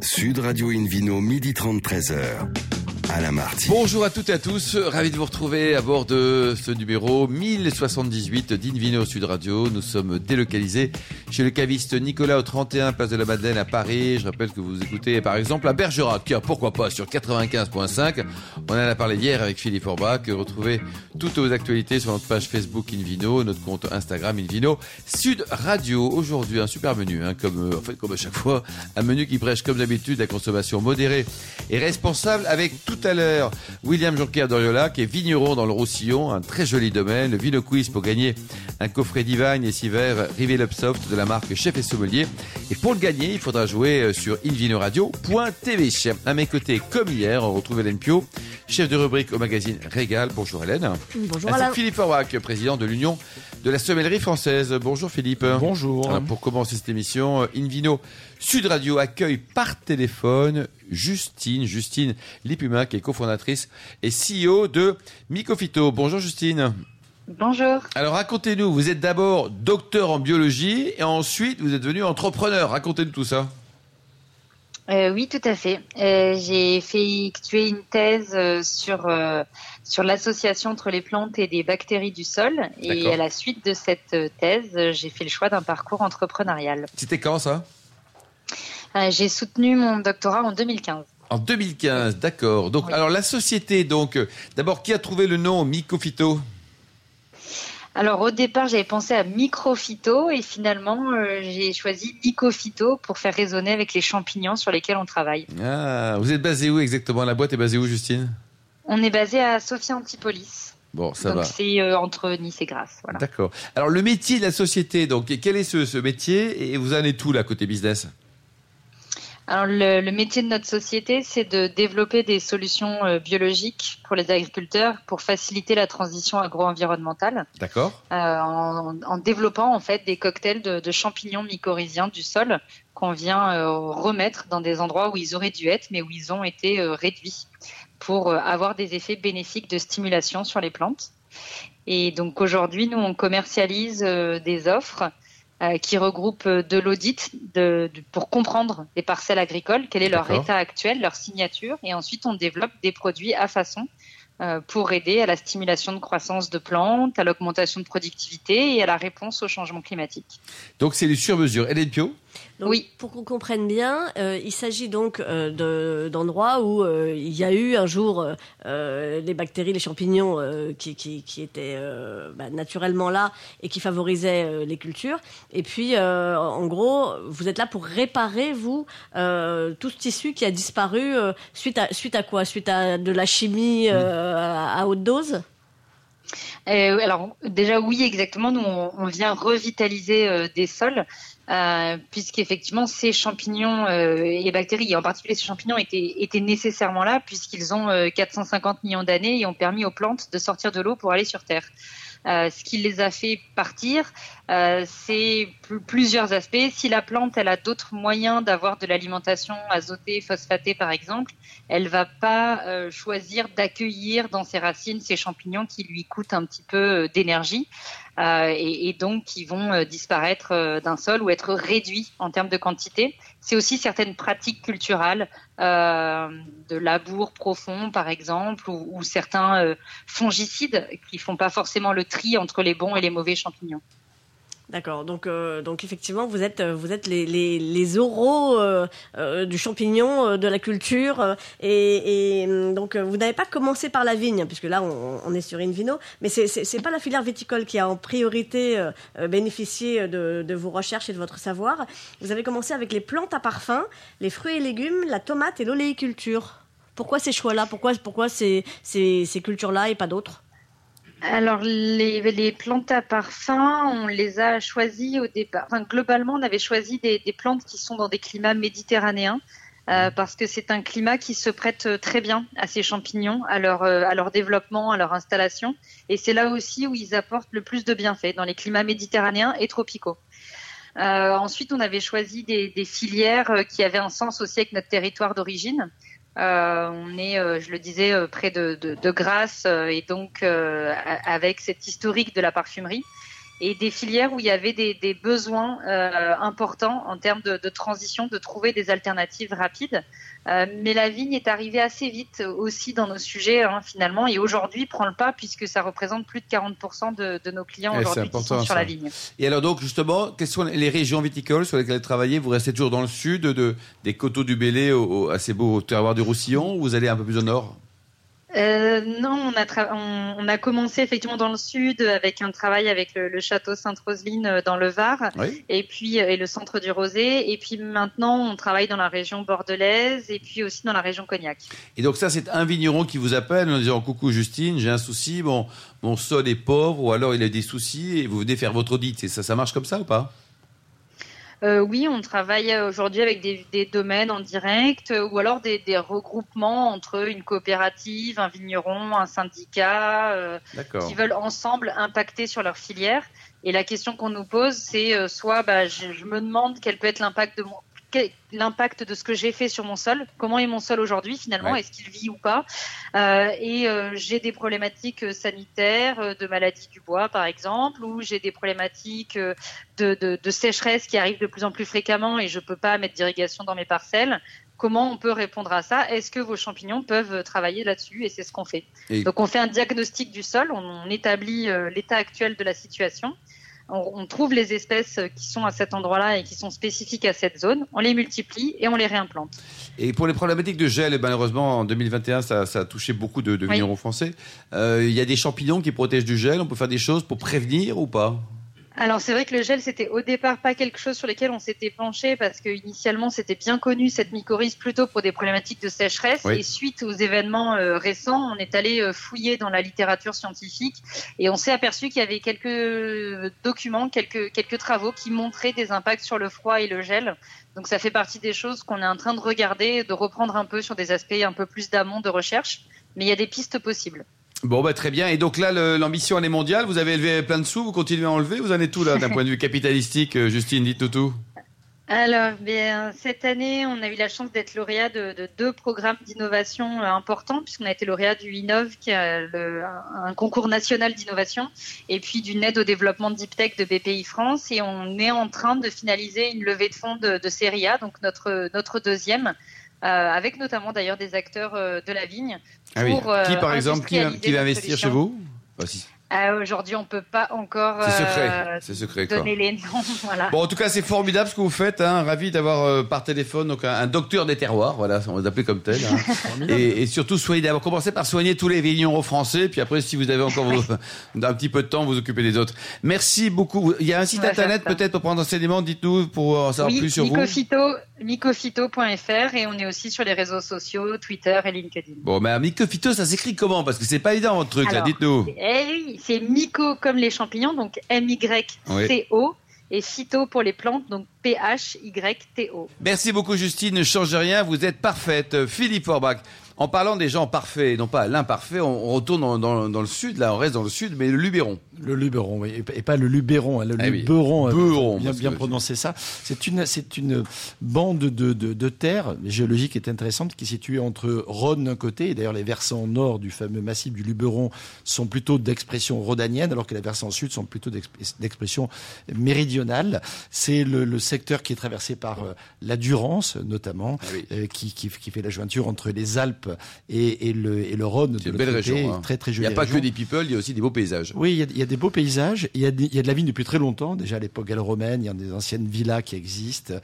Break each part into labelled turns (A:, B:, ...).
A: Sud Radio Invino, midi 30, 13h.
B: Bonjour à toutes et à tous, ravi de vous retrouver à bord de ce numéro 1078 d'Invino Sud Radio. Nous sommes délocalisés chez le caviste Nicolas au 31 Place de la Madeleine à Paris. Je rappelle que vous écoutez par exemple à Bergerac, pourquoi pas sur 95.5. On en a parlé hier avec Philippe Orbach. Retrouvez toutes vos actualités sur notre page Facebook Invino, notre compte Instagram Invino Sud Radio. Aujourd'hui un super menu, hein, comme en fait comme à chaque fois, un menu qui prêche comme d'habitude la consommation modérée et responsable avec tout tout à l'heure William Jonker d'Oriola, qui est vigneron dans le Roussillon, un très joli domaine. Le Vino Quiz pour gagner un coffret Divine et six verres Rivel Upsoft de la marque Chef et Sommelier. Et pour le gagner, il faudra jouer euh, sur invinoradio.tv. À mes côtés, comme hier, on retrouve Hélène Pio, chef de rubrique au magazine Régal. Bonjour Hélène.
C: Bonjour.
B: Philippe Aubrac, président de l'Union de la sommellerie française. Bonjour Philippe.
D: Bonjour.
B: pour commencer cette émission, euh, Invino Sud Radio accueille par téléphone Justine, Justine Lipuma, qui est cofondatrice et CEO de Micofito. Bonjour Justine.
E: Bonjour.
B: Alors racontez-nous, vous êtes d'abord docteur en biologie et ensuite vous êtes devenu entrepreneur. Racontez-nous tout ça.
E: Euh, oui, tout à fait. Euh, j'ai effectué une thèse euh, sur sur l'association entre les plantes et des bactéries du sol. Et à la suite de cette thèse, j'ai fait le choix d'un parcours entrepreneurial.
B: C'était quand ça?
E: J'ai soutenu mon doctorat en 2015.
B: En 2015, d'accord. Donc, alors la société, donc, d'abord, qui a trouvé le nom Mycophyto
E: alors au départ, j'avais pensé à microphyto et finalement, euh, j'ai choisi mycophyto pour faire résonner avec les champignons sur lesquels on travaille.
B: Ah, vous êtes basé où exactement? La boîte est basée où, Justine?
E: On est basé à Sophia Antipolis.
B: Bon, ça
E: donc
B: va.
E: C'est euh, entre Nice et Grasse.
B: D'accord. Alors le métier de la société, donc quel est ce, ce métier? Et vous en êtes tout là côté business?
E: Alors le, métier de notre société, c'est de développer des solutions euh, biologiques pour les agriculteurs pour faciliter la transition agro-environnementale.
B: D'accord.
E: Euh, en, développant en fait des cocktails de, champignons mycorhiziens du sol qu'on vient euh, remettre dans des endroits où ils auraient dû être, mais où ils ont été réduits pour avoir des effets bénéfiques de stimulation sur les plantes. Et donc aujourd'hui, nous on commercialise des offres euh, qui regroupe euh, de l'audit de, pour comprendre les parcelles agricoles, quel est leur état actuel, leur signature, et ensuite on développe des produits à façon euh, pour aider à la stimulation de croissance de plantes, à l'augmentation de productivité et à la réponse au changement climatique.
B: Donc c'est du sur-mesure. Hélène Pio?
C: Oui. Pour qu'on comprenne bien, euh, il s'agit donc euh, d'endroits où euh, il y a eu un jour les bactéries, les champignons qui, qui, qui, étaient bah, naturellement là et qui favorisaient les cultures. Et puis, en gros, vous êtes là pour réparer, vous, tout ce tissu qui a disparu suite, à, suite à quoi? Suite à de la chimie à, haute dose?
E: Alors déjà oui exactement nous on vient revitaliser des sols euh, puisqu'effectivement ces champignons euh, et bactéries, et en particulier ces champignons, étaient, nécessairement là, puisqu'ils ont 450 euh, millions d'années et ont permis aux plantes de sortir de l'eau pour aller sur Terre. Euh, ce qui les a fait partir, euh, c'est plusieurs aspects. Si la plante, elle a d'autres moyens d'avoir de l'alimentation azotée, phosphatée par exemple, elle va pas euh, choisir d'accueillir dans ses racines ces champignons qui lui coûtent un petit peu d'énergie et, donc qui vont disparaître d'un sol ou être réduits en termes de quantité. C'est aussi certaines pratiques culturelles euh, de labour profond, par exemple, ou, ou certains euh, fongicides qui font pas forcément le tri entre les bons et les mauvais champignons.
C: D'accord. Donc, euh, donc effectivement, vous êtes, vous êtes les, les, oraux euh, euh, du champignon, de la culture, et, donc vous n'avez pas commencé par la vigne, puisque là on, est sur Invino, mais c'est c'est pas la filière viticole qui a en priorité bénéficié de, de vos recherches et de votre savoir. Vous avez commencé avec les plantes à parfum, les fruits et légumes, la tomate et l'oléiculture. Pourquoi ces choix-là? Pourquoi, pourquoi ces, ces cultures-là et pas d'autres?
E: Alors les, les, plantes à parfum, on les a choisies au départ. Enfin, globalement, on avait choisi des, des, plantes qui sont dans des climats méditerranéens euh, parce que c'est un climat qui se prête très bien à ces champignons, à leur, euh, à leur développement, à leur installation. Et c'est là aussi où ils apportent le plus de bienfaits, dans les climats méditerranéens et tropicaux. Euh, ensuite, on avait choisi des, des, filières qui avaient un sens aussi avec notre territoire d'origine. Euh, on est, euh, je le disais, euh, près de, de, de Grasse et donc avec cette historique de la parfumerie. Et des filières où il y avait des, des besoins euh, importants en termes de, de, transition, de trouver des alternatives rapides. Euh, mais la vigne est arrivée assez vite aussi dans nos sujets hein, finalement et aujourd'hui prend le pas puisque ça représente plus de 40% de, de, nos clients
B: Eh,
E: aujourd'hui qui sont sur la vigne.
B: Et alors donc justement, quelles sont les régions viticoles sur lesquelles vous travaillez? Vous restez toujours dans le sud, de, des coteaux du Bélé au, au assez beau terroir du Roussillon ou vous allez un peu plus au nord?
E: Euh, non, on a, on, on, a commencé effectivement dans le sud avec un travail avec le, le château Sainte-Roseline euh, dans le Var
B: oui.
E: et puis euh, et le centre du Rosé et puis maintenant on travaille dans la région bordelaise et puis aussi dans la région Cognac.
B: Et donc ça c'est un vigneron qui vous appelle en disant coucou Justine, j'ai un souci, bon mon sol est pauvre ou alors il a des soucis et vous venez faire votre audit. Et ça ça marche comme ça ou pas?
E: Euh, oui, on travaille aujourd'hui avec des, des, domaines en direct euh, ou alors des, des, regroupements entre une coopérative, un vigneron, un syndicat euh, qui veulent ensemble impacter sur leur filière. Et la question qu'on nous pose, c'est euh, soit bah, je, je, me demande quel peut être l'impact de mon l'impact de ce que j'ai fait sur mon sol, comment est mon sol aujourd'hui finalement, ouais. est-ce qu'il vit ou pas euh, Et euh, j'ai des problématiques sanitaires, euh, de maladie du bois par exemple, ou j'ai des problématiques de, de, de, sécheresse qui arrivent de plus en plus fréquemment et je peux pas mettre d'irrigation dans mes parcelles. Comment on peut répondre à ça? Est-ce que vos champignons peuvent travailler là-dessus? Et c'est ce qu'on fait. Et... Donc on fait un diagnostic du sol, on, on établit l'état actuel de la situation on, trouve les espèces qui sont à cet endroit-là et qui sont spécifiques à cette zone, on les multiplie et on les réimplante.
B: Et pour les problématiques de gel, malheureusement, en 2021, ça, ça a touché beaucoup de, de vignerons oui. français. Euh, il y a des champignons qui protègent du gel, on peut faire des choses pour prévenir ou pas?
E: Alors c'est vrai que le gel c'était au départ pas quelque chose sur lequel on s'était penché parce que initialement c'était bien connu cette mycorhize plutôt pour des problématiques de sécheresse oui. et suite aux événements euh, récents on est allé euh, fouiller dans la littérature scientifique et on s'est aperçu qu'il y avait quelques documents, quelques quelques travaux qui montraient des impacts sur le froid et le gel. Donc ça fait partie des choses qu'on est en train de regarder, de reprendre un peu sur des aspects un peu plus d'amont de recherche, mais il y a des pistes possibles.
B: Bon, bah, très bien. Et donc là, l'ambition, elle est mondiale. Vous avez élevé plein de sous, vous continuez à enlever. Vous en êtes tout là, d'un point de vue capitalistique, euh, Justine, dites-nous tout.
E: Alors, bien, cette année, on a eu la chance d'être lauréat de, de, deux programmes d'innovation euh, importants, puisqu'on a été lauréat du INNOV, qui est le, un concours national d'innovation, et puis d'une aide au développement de Deep Tech de BPI France. Et on est en train de finaliser une levée de fonds de, de série A, donc notre, notre deuxième, avec notamment d'ailleurs des acteurs euh, de la vigne.
B: Pour, ah oui. Qui, par exemple, qui, qui va investir chez vous?
E: Euh, Aujourd'hui, on peut pas encore
B: c'est secret. C'est secret,
E: donner
B: quoi.
E: les noms. Voilà.
B: Bon, en tout cas, c'est formidable ce que vous faites. Hein. Ravi d'avoir euh, par téléphone donc un, un, docteur des terroirs. Voilà, on va l'appeler comme tel. Hein. et, et, surtout, soyez d'abord commencez par soigner tous les vignerons français, puis après, si vous avez encore vos, un petit peu de temps, vous occupez des autres. Merci beaucoup. Il y a un site internet peut-être pour prendre enseignement. Dites-nous pour en savoir
E: oui,
B: plus sur
E: Mycophyto, vous. Mycophyto.fr et on est aussi sur les réseaux sociaux, Twitter et LinkedIn.
B: Bon, mais Mycophyto, ça s'écrit comment? Parce que c'est pas évident votre truc.
E: Alors,
B: là. Dites-nous.
E: Eh oui, c'est Myco comme les champignons, donc M-Y-C-O. Oui. Et phyto pour les plantes, donc P-H-Y-T-O.
B: Merci beaucoup, Justine. Ne changez rien, vous êtes parfaite. Philippe Orbach. En parlant des gens parfaits, non pas l'imparfait, on, on retourne dans, dans, dans, le sud, là, on reste dans le sud, mais le Luberon.
D: Le Luberon, oui, et pas le Luberon, hein, le
B: ah
D: Luberon.
B: Oui. Beuron,
D: bien, bien prononcer ça. C'est une, c'est une bande de, de, de terre géologique est intéressante qui est située entre Rhône d'un côté, et d'ailleurs les versants nord du fameux massif du Luberon sont plutôt d'expression rhodanienne, alors que les versants sud sont plutôt d'expression méridionale. C'est le, le, secteur qui est traversé par euh, la Durance, notamment,
B: ah oui.
D: euh, qui, qui, qui, fait la jointure entre les Alpes et, et, le, et le Rhône.
B: C'est une belle région. Hein.
D: Très, très
B: il n'y a pas région. que des people, il y a aussi des beaux paysages.
D: Oui, il y a, il y a des beaux paysages. Il y, a des, il y a de la vigne depuis très longtemps, déjà à l'époque gallo-romaine. Il y a des anciennes villas qui existent.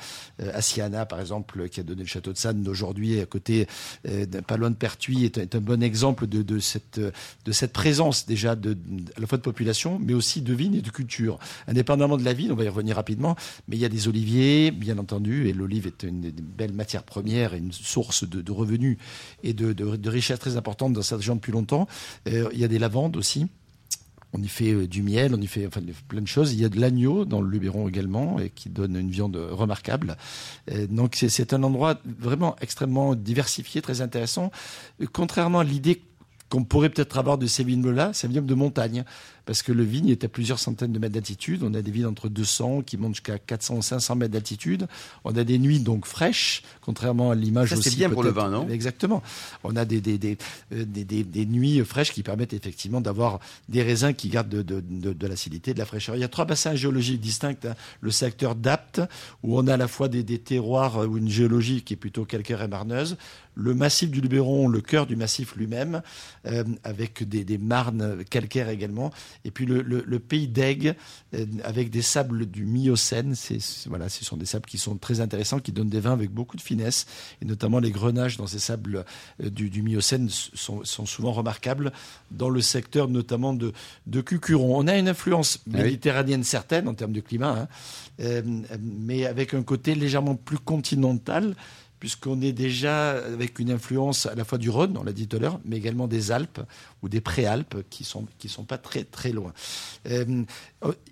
D: Euh, Assiana, par exemple, qui a donné le château de Sanne d'aujourd'hui, à côté, euh, pas loin de Pertuis, est, est, un bon exemple de, de, cette, de cette présence déjà de, à la fois de population, mais aussi de vignes et de culture. Indépendamment de la vigne, on va y revenir rapidement, mais il y a des oliviers, bien entendu, et l'olive est une, une, belle matière première et une source de, de revenus et de, de, de richesse très importante dans cette région depuis longtemps. Euh, il y a des lavandes aussi. On y fait euh, du miel, on y fait enfin, plein de choses. Il y a de l'agneau dans le Luberon également, et qui donne une viande remarquable. Donc c'est un endroit vraiment extrêmement diversifié, très intéressant. Contrairement à l'idée qu'on pourrait peut-être avoir de ces vignobles-là, c'est un vignoble de montagne. parce que le vigne est à plusieurs centaines de mètres d'altitude. On a des vignes entre 200 qui montent jusqu'à 400 500 mètres d'altitude. On a des nuits donc fraîches, contrairement à l'image aussi.
B: c'est bien pour le vin, non?
D: Exactement. On a des, des, des, euh, des, nuits fraîches qui permettent effectivement d'avoir des raisins qui gardent de, de, de, de l'acidité, de la fraîcheur. Il y a trois bassins géologiques distincts. hein. Le secteur d'Apt, où on a à la fois des, des terroirs euh, ou une géologie qui est plutôt calcaire et marneuse. Le massif du Luberon, le cœur du massif lui-même, euh, avec des, des marnes calcaires également. Et puis le, le, le pays d'Aigle, euh, avec des sables du Miocène. C'est, voilà, ce sont des sables qui sont très intéressants, qui donnent des vins avec beaucoup de finesse. Et notamment les grenages dans ces sables euh, du, du Miocène sont, sont souvent remarquables dans le secteur notamment de, de Cucuron. On a une influence
B: oui.
D: méditerranéenne certaine en termes de climat, hein, euh, mais avec un côté légèrement plus continental puisqu'on est déjà avec une influence à la fois du Rhône, on l'a dit tout à l'heure, mais également des Alpes ou des préalpes qui sont qui sont pas très très loin. Euh,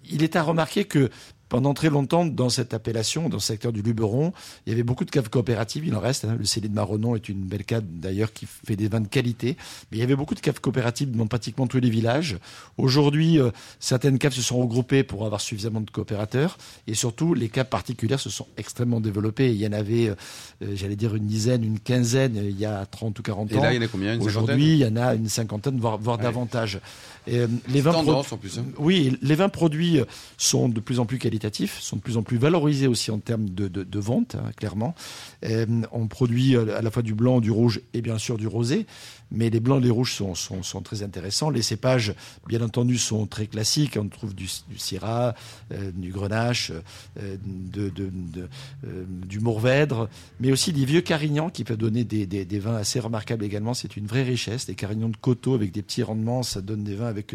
D: il est à remarquer que pendant très longtemps, dans cette appellation, dans le secteur du Luberon, il y avait beaucoup de caves coopératives, il en reste. hein. Le Céline de Marronnon est une belle cave d'ailleurs qui fait des vins de qualité. Mais il y avait beaucoup de caves coopératives dans pratiquement tous les villages. Aujourd'hui, euh, certaines caves se sont regroupées pour avoir suffisamment de coopérateurs. Et surtout, les caves particulières se sont extrêmement développées. Il y en avait, euh, euh, j'allais dire, une dizaine, une quinzaine il y a 30 ou 40
B: Et
D: ans.
B: là, il y en a combien?
D: Aujourd'hui, il y en a une cinquantaine, voire, voire
B: Ouais.
D: davantage. Et, euh, les vins
B: en plus. hein.
D: oui, les vins produits sont de plus en plus qualitatifs, sont de plus en plus valorisés aussi en termes de, de, de vente, hein, clairement. Euh, on produit à la fois du blanc, du rouge et bien sûr du rosé, mais les blancs et les rouges sont, sont, sont très intéressants. Les cépages, bien entendu, sont très classiques. On trouve du, du syrah, euh, du grenache, euh, du mourvèdre, mais aussi des vieux carignans qui peuvent donner des, des, vins assez remarquables également. C'est une vraie richesse. Des carignans de coteaux avec des petits rendements, ça donne des vins avec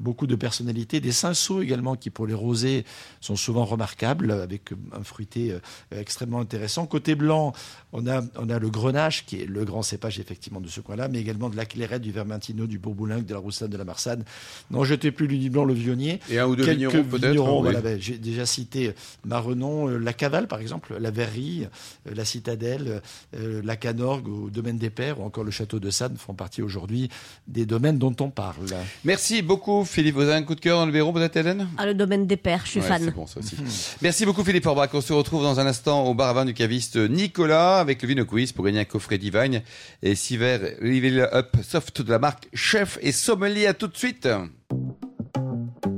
D: beaucoup de personnalité. Des cinceaux également qui, pour les rosés, sont souvent remarquables avec euh, un fruité euh, extrêmement intéressant. Côté blanc, on a, on a le grenache qui est le grand cépage effectivement de ce coin-là, mais également de la clairette, du vermentino, du bourboulingue, de la roussade, de la marsade. Non, jetez plus le blanc, le vionnier.
B: Et un ou deux
D: Quelques
B: vignerons peut-être.
D: vignerons,
B: oui.
D: voilà, ben, J'ai déjà cité Marrenon, euh, la Cavale par exemple, la Verrerie, euh, la Citadelle, euh, la Canorgue au domaine des Pères ou encore le château de Sade font partie aujourd'hui des domaines dont on parle.
B: Merci beaucoup Philippe. Vous avez un coup de cœur dans le Luberon peut-être Hélène?
C: Ah, le domaine des pères, je suis
B: Ouais,
C: fan.
B: c'est bon, ça aussi. Merci beaucoup Philippe Forbach. On se retrouve dans un instant au bar à vin du caviste Nicolas avec le Vino Quiz pour gagner un coffret Divine et six verres Level Up Soft de la marque Chef et Sommelier. À tout de suite.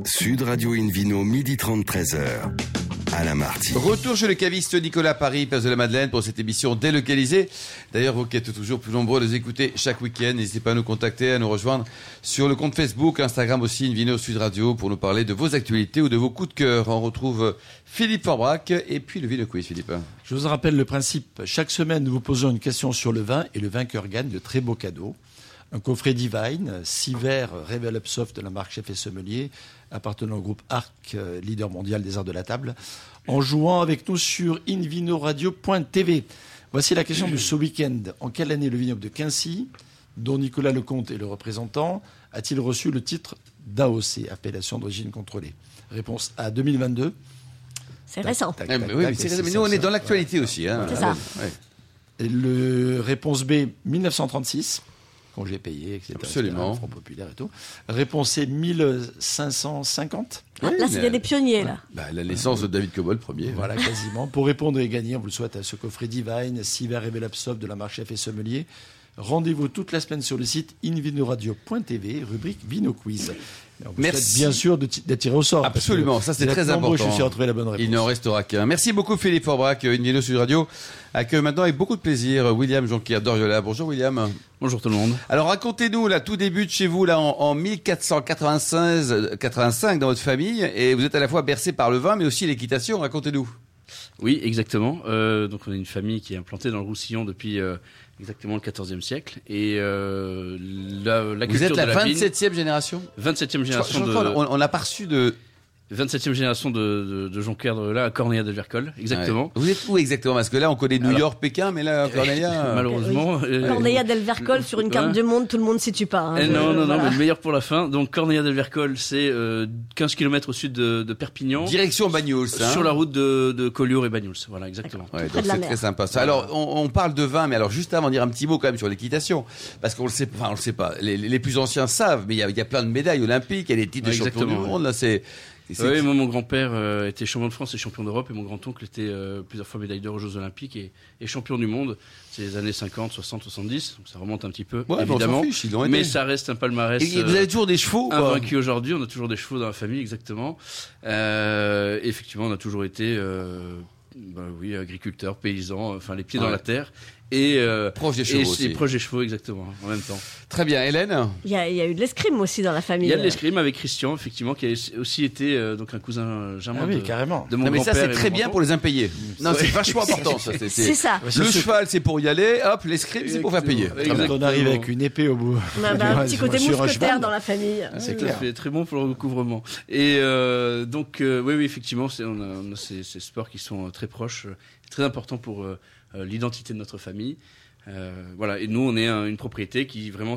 A: Sud Radio Invino, midi 30, 13h. Alain Marty.
B: Retour chez le caviste Nicolas Paris, place de la Madeleine pour cette émission délocalisée. D'ailleurs, vous qui êtes toujours plus nombreux à les écouter chaque week-end, n'hésitez pas à nous contacter, à nous rejoindre sur le compte Facebook, Instagram aussi, Invino Sud Radio pour nous parler de vos actualités ou de vos coups de cœur. On retrouve Philippe Forbrac et puis le Vino Quiz, Philippe.
D: Je vous rappelle le principe. Chaque semaine, nous vous posons une question sur le vin et le vainqueur gagne de très beaux cadeaux. Un coffret Divine, six verres Revel Up Soft de la marque Chef et Sommelier, appartenant au groupe Arc, euh, leader mondial des arts de la table, en jouant avec nous sur invinoradio.tv. Voici la question de ce week-end. En quelle année le vignoble de Quincy, dont Nicolas Lecomte est le représentant, a-t-il reçu le titre d'AOC, appellation d'origine contrôlée? Réponse A 2022.
C: C'est récent.
D: Tac, tac,
B: mais oui,
D: tac,
B: mais c'est-
D: et
B: mais
D: ça,
B: nous, on est dans l'actualité aussi. Hein.
C: C'est ça.
B: Ouais.
D: Et le réponse B, 1936, congé payé, etc.
B: Absolument.
D: etc., Front populaire et tout. Réponse C, 1550.
C: Ah,
B: Oui,
C: là, c'est il y a
B: mais-
C: des pionniers, là.
B: Bah, la naissance de David Cobol, premier.
D: Voilà, quasiment. Pour répondre et gagner, on vous le souhaite à ce coffret Divine, 6 verres Revel Soft de la marque Chef et Sommelier. Rendez-vous toute la semaine sur le site invinoradio.tv, rubrique Vino Quiz. On
B: Merci.
D: bien sûr tiré au sort.
B: Absolument, ça, c'est très important.
D: Je suis sûr à trouver la bonne réponse.
B: Il n'en restera qu'un. Merci beaucoup Philippe Forbrac. Une vidéo sur Radio accueille maintenant avec beaucoup de plaisir William Jonquière d'Oriola. Bonjour William.
F: Bonjour tout le monde.
B: Alors racontez-nous là, tout débute chez vous là en, en 1496, euh, 85 dans votre famille et vous êtes à la fois bercé par le vin mais aussi l'équitation. Racontez-nous.
F: Oui, exactement. Euh, donc on est une famille qui est implantée dans le Roussillon depuis euh, exactement le XIVe siècle. Et euh, la, la
B: Vous
F: culture
B: êtes la
F: de la vigne,
B: 27e génération?
F: 27e
B: Je crois-
F: génération
B: je crois on n'a pas reçu de
F: 27e génération de, de, de Jonquière là à Corneilla de Vercol, exactement.
B: Ouais. Vous êtes où exactement? Parce que là, on connaît New
F: Alors-
B: York, Pékin, mais là, Corneilla.
F: Malheureusement. euh,
C: Corneilla del Vercol sur une carte
F: Ouais.
C: du monde, tout le monde ne situe pas. hein.
F: Eh non, non, non,
C: Voilà.
F: mais le meilleur pour la fin. Donc Corneilla del Vercol, c'est euh, 15 km au sud de, de Perpignan,
B: Direction Bagnols. hein.
F: sur la route de, de Collioure et Bagnols. Voilà, exactement.
B: Ouais, donc c'est très sympa. Ça. Alors, on, on parle de vin, mais alors juste avant, dire un petit mot quand même sur l'équitation, parce qu'on le sait, enfin, on le sait pas. Les, les plus anciens savent, mais il y a, il y a plein de médailles olympiques, il y a des titres de champion du monde. Là, c'est.
F: Oui, moi, mon grand-père euh, était champion de France et champion d'Europe, et mon grand-oncle était euh, plusieurs fois médaille d'or aux Jeux Olympiques et, et champion du monde. C'est les années 50, 60, 70, donc ça remonte un petit peu,
B: Ouais,
F: évidemment.
B: fiche,
F: mais ça reste un palmarès.
B: Et vous avez toujours des chevaux, quoi.
F: invaincu aujourd'hui. On a toujours des chevaux dans la famille, exactement. Euh, effectivement, on a toujours été, euh, bah oui, agriculteurs, paysans, enfin les pieds dans la terre et euh,
B: Proche des
F: et
B: chevaux
F: c'est
B: aussi.
F: proche des chevaux, exactement, en même temps.
B: Très bien, Hélène.
C: Il y, a, il y a eu de l'escrime aussi dans la famille.
F: Il y a de l'escrime avec Christian, effectivement, qui a aussi été euh, donc un cousin germain
D: Ah oui,
F: de,
D: carrément.
F: de mon
B: Non, mais ça, c'est
F: et
B: très bien pour les impayés. Non, c'est vachement important, ça. c'est-
C: C'est
B: c'est-
C: ça.
B: Le cheval, c'est pour y aller. Hop, l'escrime, c'est pour faire payer.
F: Exactement.
D: On arrive avec une épée au bout.
C: On a un petit côté mousquetaire dans la famille.
D: C'est clair.
F: fait, très bon pour le recouvrement. Et euh, donc, euh, oui, oui, effectivement, c'est- on a, on a ces, ces sports qui sont euh, très proches, euh, très importants pour euh, euh, l'identité de notre famille. Euh, voilà, et nous, on est un- une propriété qui vraiment.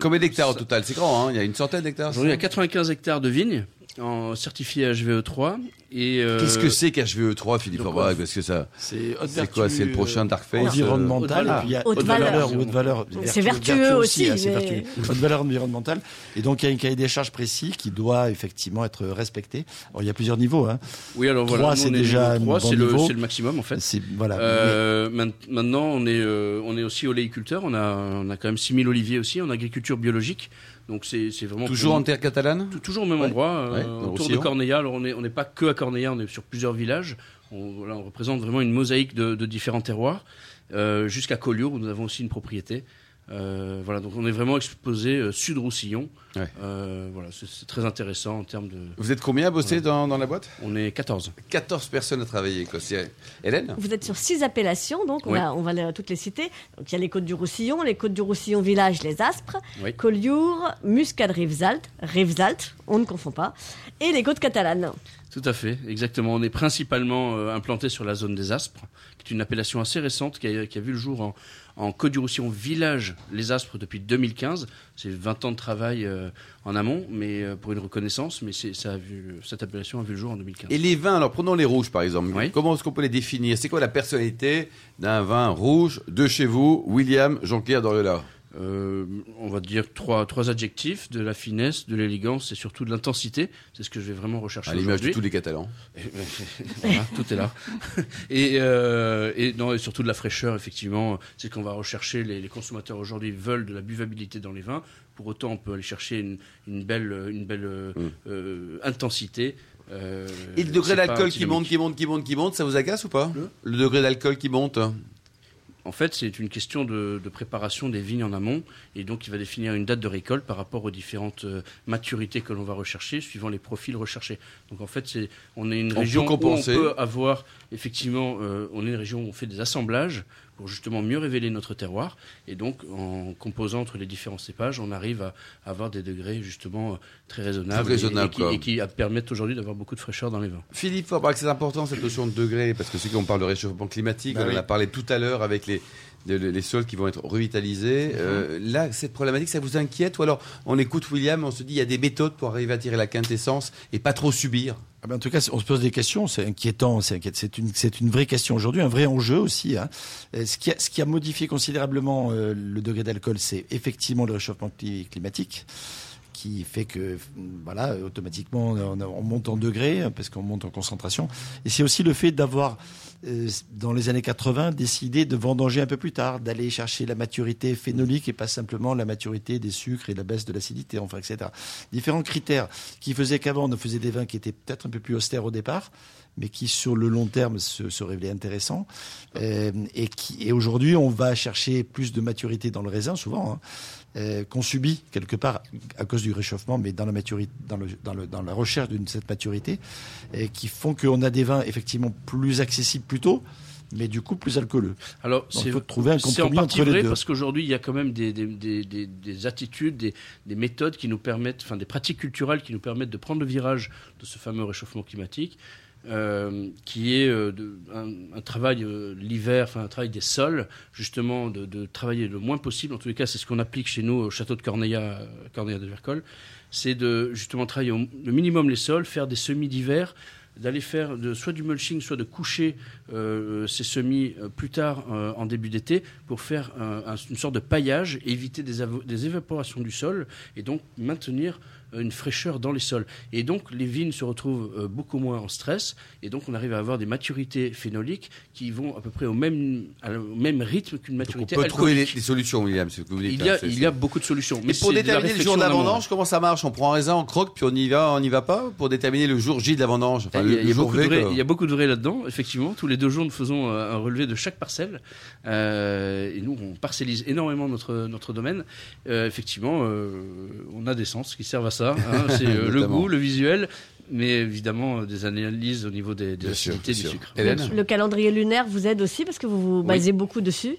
B: Combien d'hectares au total? C'est grand, hein Il y a une centaine d'hectares
F: Aujourd'hui, il y a 95 hectares de vignes en certifié HVE3. Et, euh,
B: Qu'est-ce que c'est qu'HVE3, Philippe Aubrac Parce que ça.
D: C'est
B: quoi C'est le prochain
D: euh,
B: Dark Face
F: euh,
D: et puis a
C: haute
D: haute
C: valeur.
D: haute valeur
C: C'est vertueux aussi,
D: hein, c'est
C: mais-
D: vertueux. haute valeur environnementale et donc il y a un cahier des charges précis qui doit effectivement être respecté Alors, il y a plusieurs niveaux hein.
F: Oui, alors
D: Trois,
F: voilà, nous,
D: c'est déjà bon
F: c'est le,
D: niveau.
F: c'est le maximum en fait.
D: c'est voilà
F: Euh, main- maintenant, on est, euh, on est aussi oléiculteur. On a, on a quand même 6000 oliviers aussi en agriculture biologique. Donc c'est vraiment
B: Toujours en terre catalane
F: Tou- Toujours au même
B: Ouais.
F: endroit, euh,
B: Ouais,
F: autour de. Corneilla. Alors on n'est on pas que à Corneilla, on est sur plusieurs villages. On, représente vraiment une mosaïque de, de différents terroirs, euh, jusqu'à Collioure où nous avons aussi une propriété. Euh, voilà, donc on est vraiment exposé sud Roussillon.
B: Ouais.
F: Euh, voilà, c'est très intéressant en termes de.
B: Vous êtes combien à bosser dans, dans la boîte?
F: On est 14.
B: 14 personnes à travailler. Quoi. Hélène?
C: Vous êtes sur six appellations, donc on,
F: Oui.
C: va, on va les- toutes les citer. Donc il y a les Côtes du Roussillon, les Côtes du Roussillon village, les Aspres,
F: Oui.
C: Collioure, Muscade Rivesaltes, Rivesaltes, on ne confond pas, et les Côtes catalanes.
F: Tout à fait, exactement. On est principalement euh, implanté sur la zone des Aspres, qui est une appellation assez récente qui a, qui a vu le jour en, en Côte du Roussillon village Les Aspres depuis 2015. C'est 20 ans de travail euh, en amont, mais euh, pour une reconnaissance, mais c'est- ça a vu, cette appellation a vu le jour en 2015.
B: Et les vins, alors prenons les rouges par exemple.
F: Oui.
B: Comment est-ce qu'on peut les définir? C'est quoi la personnalité d'un vin rouge de chez vous, William Jonquière d'Oriola
F: Euh, on va dire trois, trois adjectifs de la finesse, de l'élégance et surtout de l'intensité. C'est ce que je vais vraiment rechercher
B: À l'image de tous les Catalans.
F: Voilà, tout est là. Et, euh, et, non, et surtout de la fraîcheur, effectivement. C'est ce qu'on va rechercher. Les, les consommateurs aujourd'hui veulent de la buvabilité dans les vins. Pour autant, on peut aller chercher une, une belle, une belle euh,
B: Mm.
F: euh, intensité. Euh,
B: Et le degré d'alcool qui monte, qui monte, qui monte, qui monte, ça vous agace ou pas
F: Le
B: Le degré d'alcool qui monte
F: En fait, c'est une question de, de préparation des vignes en amont, et donc il va définir une date de récolte par rapport aux différentes euh, maturités que l'on va rechercher, suivant les profils recherchés. Donc en fait, c'est on est une
B: On
F: région où on peut avoir effectivement, euh, on est une région où on fait des assemblages pour justement mieux révéler notre terroir, et donc en composant entre les différents cépages, on arrive à avoir des degrés justement euh, très raisonnables,
B: Très
F: et, et qui, et qui permettent aujourd'hui d'avoir beaucoup de fraîcheur dans les vins.
B: Philippe Forbach, c'est important cette notion de degré, parce que c'est qu'on parle de réchauffement climatique,
D: Bah
B: on en a parlé tout à l'heure avec les, les, les sols qui vont être revitalisés. Euh, là, cette problématique, ça vous inquiète Ou alors, on écoute William, on se dit, il y a des méthodes pour arriver à tirer la quintessence et pas trop subir?
D: Ah ben, en tout cas, on se pose des questions, c'est inquiétant, c'est une, une vraie question aujourd'hui, un vrai enjeu aussi. Hein. Euh, Ce, qui a, ce qui a modifié considérablement euh, le degré d'alcool, c'est effectivement le réchauffement cli- climatique qui fait que voilà automatiquement on, on monte en degré hein, parce qu'on monte en concentration et c'est aussi le fait d'avoir dans les années 80 décidé de vendanger un peu plus tard d'aller chercher la maturité phénolique et pas simplement la maturité des sucres et la baisse de l'acidité enfin etc différents critères qui faisaient qu'avant on faisait des vins qui étaient peut-être un peu plus austères au départ mais qui sur le long terme se, révélaient intéressants. Euh, et et aujourd'hui on va chercher plus de maturité dans le raisin souvent hein, euh, qu'on subit quelque part à cause du réchauffement, mais dans la maturité, dans, le, dans, le, dans la recherche de cette maturité, et qui font qu'on a des vins effectivement plus accessibles plus tôt, mais du coup plus alcooleux.
F: Alors,
D: il faut trouver un
F: en
D: compromis
F: partie
D: entre les
F: vrai
D: deux.
F: parce qu'aujourd'hui, il y a quand même des, des, des, des- des attitudes, des, des méthodes qui nous permettent, enfin des pratiques culturelles qui nous permettent de prendre le virage de ce fameux réchauffement climatique, euh, qui est euh, un, travail euh, l'hiver, un travail des sols, justement de, travailler le moins possible. En tous les cas, c'est ce qu'on applique chez nous au château de Corneilla, euh, de Vercol, c'est de justement travailler au, le minimum les sols, faire des semis d'hiver d'aller faire de, soit du mulching, soit de coucher ces semis plus tard en début d'été pour faire un- un- une sorte de paillage, éviter des, évaporations du sol et donc maintenir une fraîcheur dans les sols. Et donc les vignes se retrouvent euh, beaucoup moins en stress et donc on arrive à avoir des maturités phénoliques qui vont à peu près au même, au même rythme qu'une
B: Donc, on
F: maturité
B: peut trouver les solutions, William, ce que vous dites.
F: Il y, a,
B: c'est-
F: il y a beaucoup de solutions.
B: Mais pour déterminer le jour de la vendange, comment ça marche? On prend un raisin, on croque, puis on y va, on n'y va pas? Pour déterminer le jour J de la vendange Enfin,
F: il, y a,
B: le
F: il y a
B: jour
F: beaucoup de vrai,
B: quoi.
F: il y a beaucoup de vrai là-dedans, effectivement. Tous les deux jours, nous faisons euh, un relevé de chaque parcelle. Euh, et nous, on parcellise énormément notre, notre domaine. Euh, effectivement, euh, on a des sens qui servent à ça. Hein. C'est euh, le goût, le visuel, mais évidemment euh, des analyses au niveau des, des acidités du
B: sûr.
F: sucre.
B: Hélène
C: Le calendrier lunaire vous aide aussi parce que vous vous
F: Oui.
C: basez beaucoup dessus.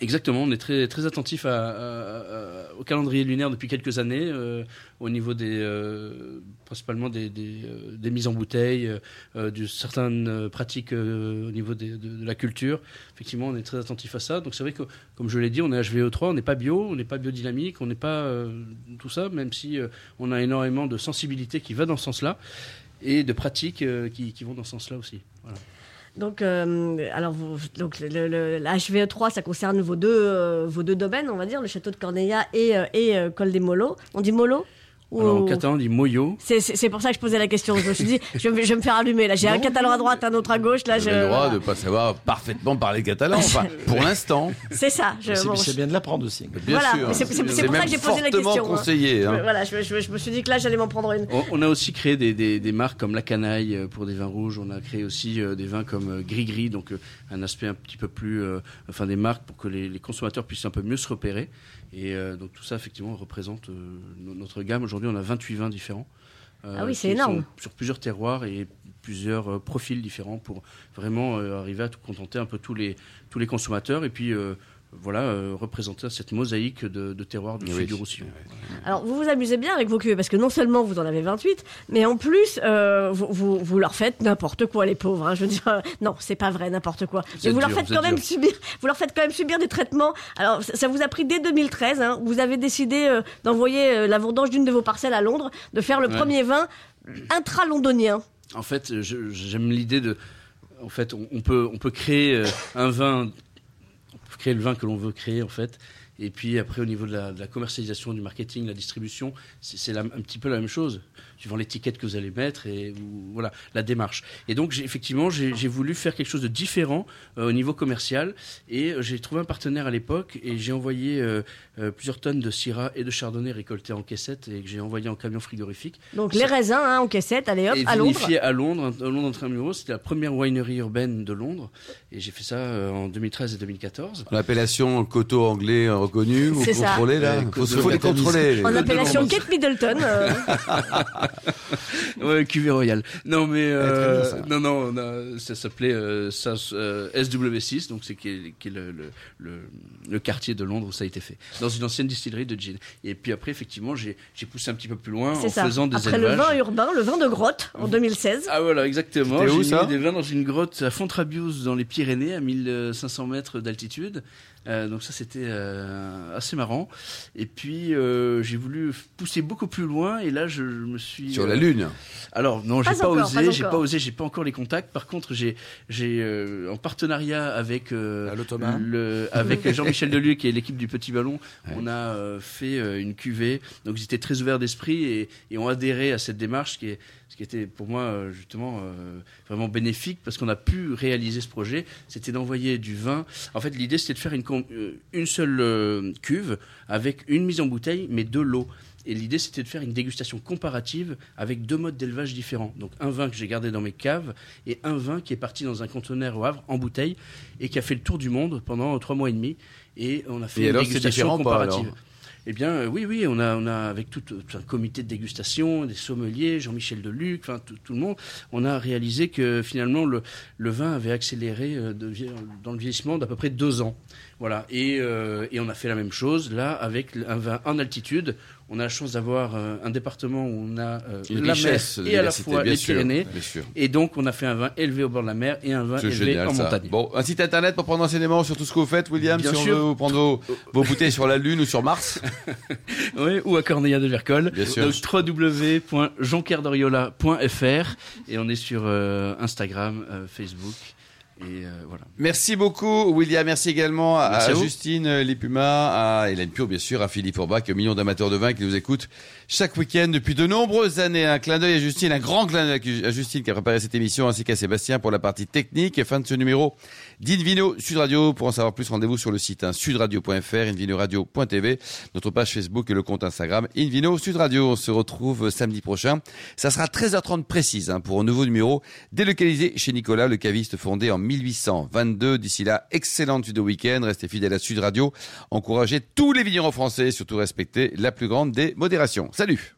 F: Exactement, on est très, très attentif au calendrier lunaire depuis quelques années, euh, au niveau des, euh, principalement des, euh, des mises en bouteille, de certaines pratiques au niveau de, la culture. Effectivement, on est très attentif à ça. Donc c'est vrai que, comme je l'ai dit, on est HVE3, on n'est pas bio, on n'est pas biodynamique, on n'est pas tout ça, même si on a énormément de sensibilité qui va dans ce sens-là et de pratiques qui, qui vont dans ce sens-là aussi. Voilà.
C: Donc, euh, alors vous, donc le, le- la HVE3, ça concerne vos deux, euh, vos deux domaines, on va dire, le château de Corneilla et, euh, et euh, Col des Molos. On dit Molo?
F: Alors en catalan, on dit moyo.
C: C'est- pour ça que je posais la question. Je me suis dit, je vais, je vais me faire allumer. Là, j'ai un catalan à droite, un autre à gauche. Là, je,
B: avez le droit
C: voilà.
B: de ne pas savoir parfaitement parler catalan, enfin, pour l'instant.
C: C'est ça. Je,
D: C'est
C: bon,
D: c'est
C: je-
D: bien de l'apprendre aussi.
B: Bien
C: Voilà, c'est- pour ça que j'ai posé la question, hein.
B: conseillé. hein.
C: je- voilà, je, je- je me suis dit que là, j'allais m'en prendre une.
F: On, on a aussi créé des, des- des marques comme la canaille euh, pour des vins rouges. On a créé aussi euh, des vins comme euh, Gris Gris, donc un aspect un petit peu plus, euh, enfin des marques pour que les, les consommateurs puissent un peu mieux se repérer. Et euh, donc tout ça effectivement représente euh, no- notre gamme. Aujourd'hui, on a 28 vins différents. euh,
C: Ah oui, c'est énorme.
F: Sur plusieurs terroirs et plusieurs euh, profils différents pour vraiment euh, arriver à tout contenter un peu tous les tous les consommateurs et puis voilà euh, représenter cette mosaïque de, de terroirs du
B: Oui.
F: sud du Roussillon.
C: Alors, vous vous amusez bien avec vos cuvées parce que non seulement vous en avez 28, mais en plus, euh, vous, vous, vous leur faites n'importe quoi, les pauvres. hein. Je veux dire, euh, non, c'est pas vrai, n'importe quoi.
F: Vous
C: Mais vous leur faites quand même
F: dur.
C: subir, vous leur faites quand même subir des traitements. Alors, ça, ça vous a pris dès 2013. Hein, vous avez décidé euh, d'envoyer euh, la vendange d'une de vos parcelles à Londres, de faire le
F: Ouais.
C: premier vin intra-londonien.
F: En fait, j'aime l'idée de. En fait, on, on peut, on peut créer euh, un vin, créer le vin que l'on veut créer, en fait. Et puis après, au niveau de la, de la commercialisation, du marketing, la distribution, c'est un petit peu la même chose, suivant l'étiquette que vous allez mettre et ou- voilà la démarche. Et donc, effectivement, j'ai voulu faire quelque chose de différent euh, au niveau commercial. Et euh, j'ai trouvé un partenaire à l'époque et j'ai envoyé euh, euh, plusieurs tonnes de Syrah et de Chardonnay récoltés en caissette et que j'ai envoyé en camion frigorifique.
C: Donc, les raisins hein, en caissette, allez hop,
F: Et
C: à Londres.
F: à Londres, à Londres Intramuros, c'était la première winery urbaine de Londres. Et j'ai fait ça euh, en 2013 et 2014.
B: L'appellation coteau anglais euh, reconnu, vous
C: C'est ça.
B: contrôlez là
D: Ouais,
B: Faut, les contrôler.
C: En appellation. Kate Middleton. euh,
F: Ouais, cuvée royale. Non, mais euh,
D: bien, ça.
F: non, non, on a- ça s'appelait euh, ça, euh, SW6, donc c'est qui est, qui est le, le, le, le quartier de Londres où ça a été fait, dans une ancienne distillerie de gin. Et puis après, effectivement, j'ai j'ai poussé un petit peu plus loin en
C: ça.
F: faisant des
C: Après
F: élevages.
C: le vin urbain, le vin de grotte en 2016.
F: Ah voilà, exactement. J'ai
B: ça
F: mis des vins dans une grotte à Fontrabius dans les Pyrénées à 1500 mètres d'altitude. Euh, donc ça c'était euh, assez marrant. Et puis euh, j'ai voulu pousser beaucoup plus loin et là je me suis
B: Sur
F: euh,
B: la Lune.
F: alors non, j'ai
C: Pas
F: pas, osé, j'ai pas osé, j'ai pas encore les contacts. Par contre, j'ai j'ai euh, en partenariat avec euh, le avec Jean-Michel Delieu qui est l'équipe du Petit Ballon, on a euh, fait euh, une cuvée. Donc ils étaient très ouverts d'esprit et, et ont adhéré à cette démarche qui est ce qui était pour moi euh, justement euh, vraiment bénéfique parce qu'on a pu réaliser ce projet. C'était d'envoyer du vin. En fait, l'idée c'était de faire une euh, une seule euh, cuve avec une mise en bouteille mais de l'eau. Et l'idée, c'était de faire une dégustation comparative avec deux modes d'élevage différents. Donc un vin que j'ai gardé dans mes caves et un vin qui est parti dans un conteneur au Havre en bouteille et qui a fait le tour du monde pendant trois mois et demi. Et on a fait
B: Et
F: une
B: alors,
F: dégustation
B: pas,
F: comparative. Eh bien, euh, oui, oui, on a, avec tout, tout un comité de dégustation, des sommeliers, Jean-Michel Deluc, enfin tout, le monde, on a réalisé que finalement le, vin avait accéléré euh, dans le vieillissement d'à peu près deux ans. Voilà, euh, et on a fait la même chose là avec un vin en altitude. On a la chance d'avoir euh, un département où on a euh, la mer et à la fois les
B: sûr,
F: Pyrénées.
B: bien sûr.
F: Et donc, on a fait un vin élevé au bord de la mer et un vin élevé
B: génial
F: en
B: ça.
F: montagne.
B: Bon, un site internet pour prendre enseignement sur tout ce que vous faites, William,
F: Bien
B: si
F: sûr.
B: on veut prendre vos, vos bouteilles sur la Lune ou sur Mars.
F: Oui, ou à Corneilla de Vercol.
B: Bien sûr.
F: Donc www.jonquerdoriola.fr et on est sur euh, Instagram, euh, Facebook et euh, voilà.
B: Merci beaucoup, William. Merci également à,
F: Merci.
B: Justine Lipuma, à Hélène Pio, bien sûr, à Philippe Orbach, aux millions d'amateurs de vin qui nous écoutent chaque week-end depuis de nombreuses années. Un clin d'œil à Justine, un grand clin d'œil à Justine qui a préparé cette émission, ainsi qu'à Sébastien pour la partie technique. Et fin de ce numéro d'Invino Sud Radio. Pour en savoir plus, rendez-vous sur le site hein, sudradio.fr, invinoradio.tv, notre page Facebook et le compte Instagram Invino Sud Radio. On se retrouve samedi prochain. Ça sera 13h30 précise hein, pour un nouveau numéro délocalisé chez Nicolas, le caviste fondé en 1822. D'ici là, excellente suite de week-end. Restez fidèles à Sud Radio. Encouragez tous les vignerons français surtout respectez la plus grande des modérations. Salut